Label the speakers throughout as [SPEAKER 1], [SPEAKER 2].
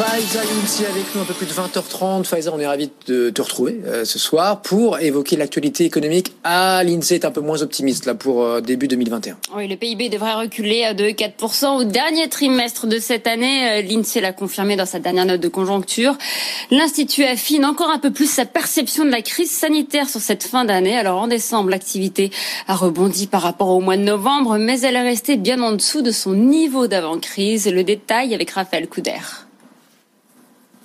[SPEAKER 1] Faiza Younsi avec nous un peu plus de 20h30. Faiza, on est ravis de te retrouver euh, ce soir pour évoquer l'actualité économique. Ah, l'INSEE est un peu moins optimiste là pour euh, début 2021.
[SPEAKER 2] Oui, le PIB devrait reculer de 4% au dernier trimestre de cette année. Euh, L'INSEE l'a confirmé dans sa dernière note de conjoncture. L'Institut affine encore un peu plus sa perception de la crise sanitaire sur cette fin d'année. Alors en décembre, l'activité a rebondi par rapport au mois de novembre, mais elle est restée bien en dessous de son niveau d'avant-crise. Le détail avec Raphaël Couder.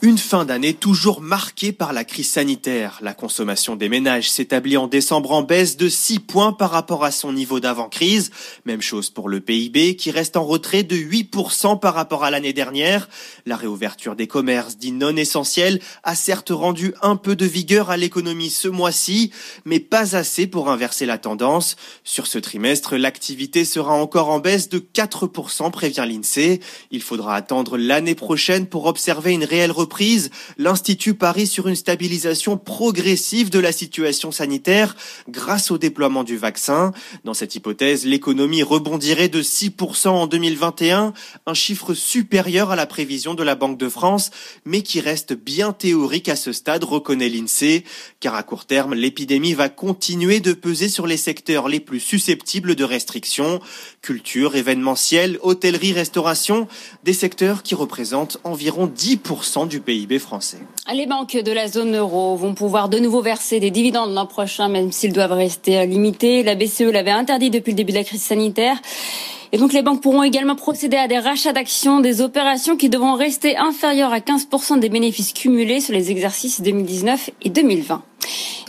[SPEAKER 3] Une fin d'année toujours marquée par la crise sanitaire. La consommation des ménages s'établit en décembre en baisse de 6 points par rapport à son niveau d'avant-crise. Même chose pour le PIB qui reste en retrait de 8% par rapport à l'année dernière. La réouverture des commerces dits non essentiels a certes rendu un peu de vigueur à l'économie ce mois-ci, mais pas assez pour inverser la tendance. Sur ce trimestre, l'activité sera encore en baisse de 4% prévient l'INSEE. Il faudra attendre l'année prochaine pour observer une réelle reprise l'Institut parie sur une stabilisation progressive de la situation sanitaire grâce au déploiement du vaccin. Dans cette hypothèse, l'économie rebondirait de 6% en 2021, un chiffre supérieur à la prévision de la Banque de France, mais qui reste bien théorique à ce stade, reconnaît l'INSEE, car à court terme, l'épidémie va continuer de peser sur les secteurs les plus susceptibles de restrictions, culture, événementiel, hôtellerie, restauration, des secteurs qui représentent environ 10% du PIB français.
[SPEAKER 2] Les banques de la zone euro vont pouvoir de nouveau verser des dividendes l'an prochain, même s'ils doivent rester limités. La BCE l'avait interdit depuis le début de la crise sanitaire. Et donc les banques pourront également procéder à des rachats d'actions, des opérations qui devront rester inférieures à 15% des bénéfices cumulés sur les exercices 2019 et 2020.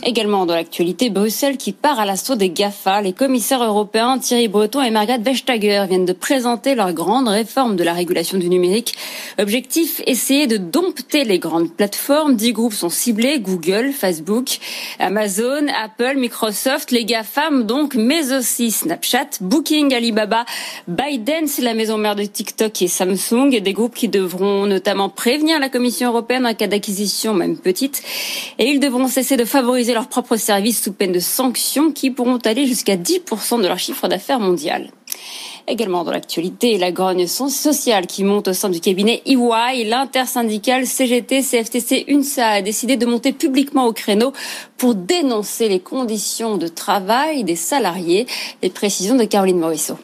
[SPEAKER 2] Également dans l'actualité, Bruxelles qui part à l'assaut des GAFA. Les commissaires européens Thierry Breton et Margaret Vestager viennent de présenter leur grande réforme de la régulation du numérique. Objectif, essayer de dompter les grandes plateformes. Dix groupes sont ciblés, Google, Facebook, Amazon, Apple, Microsoft, les GAFAM donc, mais aussi Snapchat, Booking, Alibaba, Biden, c'est la maison mère de TikTok et Samsung, des groupes qui devront notamment prévenir la Commission européenne en cas d'acquisition, même petite, et ils devront cesser de favoriser leurs propres services sous peine de sanctions qui pourront aller jusqu'à 10% de leur chiffre d'affaires mondial. Également dans l'actualité, la grogne sociale qui monte au sein du cabinet EY, l'intersyndicale CGT, CFTC, UNSA a décidé de monter publiquement au créneau pour dénoncer les conditions de travail des salariés. Les précisions de Caroline Morisseau.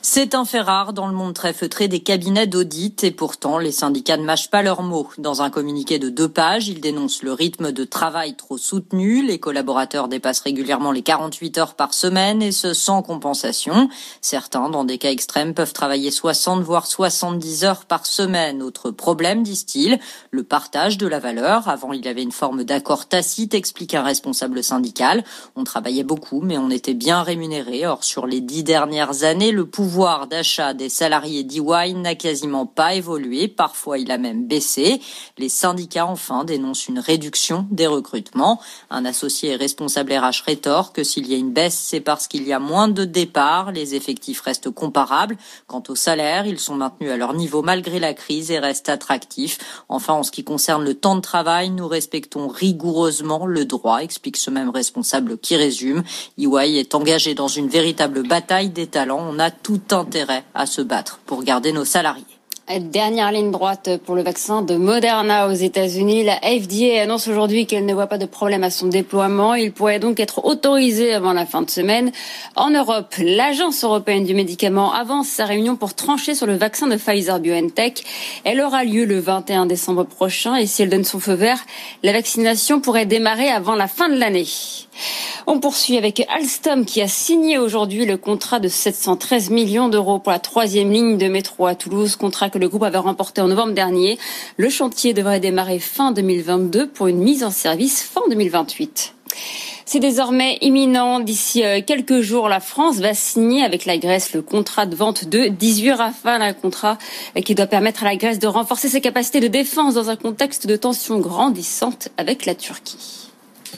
[SPEAKER 4] C'est un fait rare dans le monde très feutré des cabinets d'audit et pourtant les syndicats ne mâchent pas leurs mots. Dans un communiqué de deux pages, ils dénoncent le rythme de travail trop soutenu. Les collaborateurs dépassent régulièrement les 48 heures par semaine et ce sans compensation. Certains, dans des cas extrêmes, peuvent travailler 60 voire 70 heures par semaine. Autre problème, disent-ils, le partage de la valeur. Avant, il y avait une forme d'accord tacite, explique un responsable syndical. On travaillait beaucoup, mais on était bien rémunéré. Or, sur les dix dernières années, le pouvoir pouvoir d'achat des salariés d'EY n'a quasiment pas évolué, parfois il a même baissé. Les syndicats enfin dénoncent une réduction des recrutements. Un associé responsable RH rétorque que s'il y a une baisse, c'est parce qu'il y a moins de départs, les effectifs restent comparables. Quant aux salaires, ils sont maintenus à leur niveau malgré la crise et restent attractifs. Enfin, en ce qui concerne le temps de travail, nous respectons rigoureusement le droit, explique ce même responsable qui résume. EY est engagé dans une véritable bataille des talents. On a tout intérêt à se battre pour garder nos salariés.
[SPEAKER 2] Dernière ligne droite pour le vaccin de Moderna aux États-Unis. La FDA annonce aujourd'hui qu'elle ne voit pas de problème à son déploiement. Il pourrait donc être autorisé avant la fin de semaine. En Europe, l'Agence européenne du médicament avance sa réunion pour trancher sur le vaccin de Pfizer BioNTech. Elle aura lieu le 21 décembre prochain et si elle donne son feu vert, la vaccination pourrait démarrer avant la fin de l'année. On poursuit avec Alstom qui a signé aujourd'hui le contrat de 713 millions d'euros pour la troisième ligne de métro à Toulouse, contrat que le groupe avait remporté en novembre dernier. Le chantier devrait démarrer fin 2022 pour une mise en service fin 2028. C'est désormais imminent. D'ici euh, quelques jours, la France va signer avec la Grèce le contrat de vente de 18 Rafales, un contrat euh, qui doit permettre à la Grèce de renforcer ses capacités de défense dans un contexte de tensions grandissantes avec la Turquie.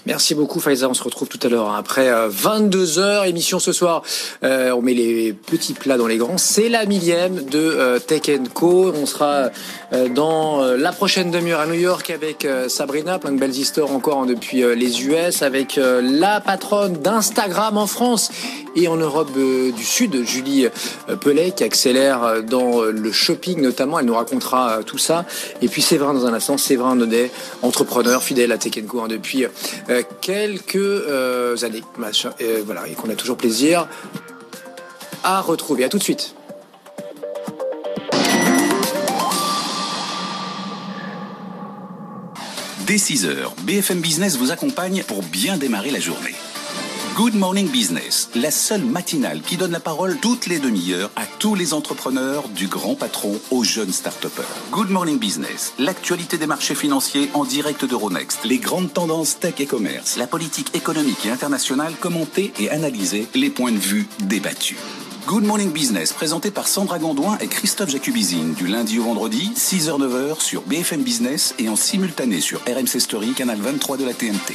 [SPEAKER 1] Merci beaucoup Faiza, on se retrouve tout à l'heure hein. après 22 euh, émission ce soir. Euh, on met les petits plats dans les grands. C'est la millième de euh, Tech Co. On sera dans la prochaine demi-heure à New York avec Sabrina, plein de belles histoires encore hein, depuis les US, avec la patronne d'Instagram en France et en Europe du Sud, Julie Pellet, qui accélère dans le shopping notamment. Elle nous racontera tout ça. Et puis Séverin dans un instant, Séverin Nodet, entrepreneur fidèle à Tech hein, depuis euh, quelques euh, années, et voilà, et qu'on a toujours plaisir à retrouver. À tout de suite.
[SPEAKER 5] Dès 6h, BFM Business vous accompagne pour bien démarrer la journée. Good Morning Business, la seule matinale qui donne la parole toutes les demi-heures à tous les entrepreneurs, du grand patron aux jeunes start Good Morning Business, l'actualité des marchés financiers en direct d'Euronext, les grandes tendances tech et commerce, la politique économique et internationale commentée et analysée, les points de vue débattus. Good Morning Business, présenté par Sandra Gondouin et Christophe Jacubizine, du lundi au vendredi, 6h-9h sur BFM Business et en simultané sur RMC Story, canal 23 de la TNT.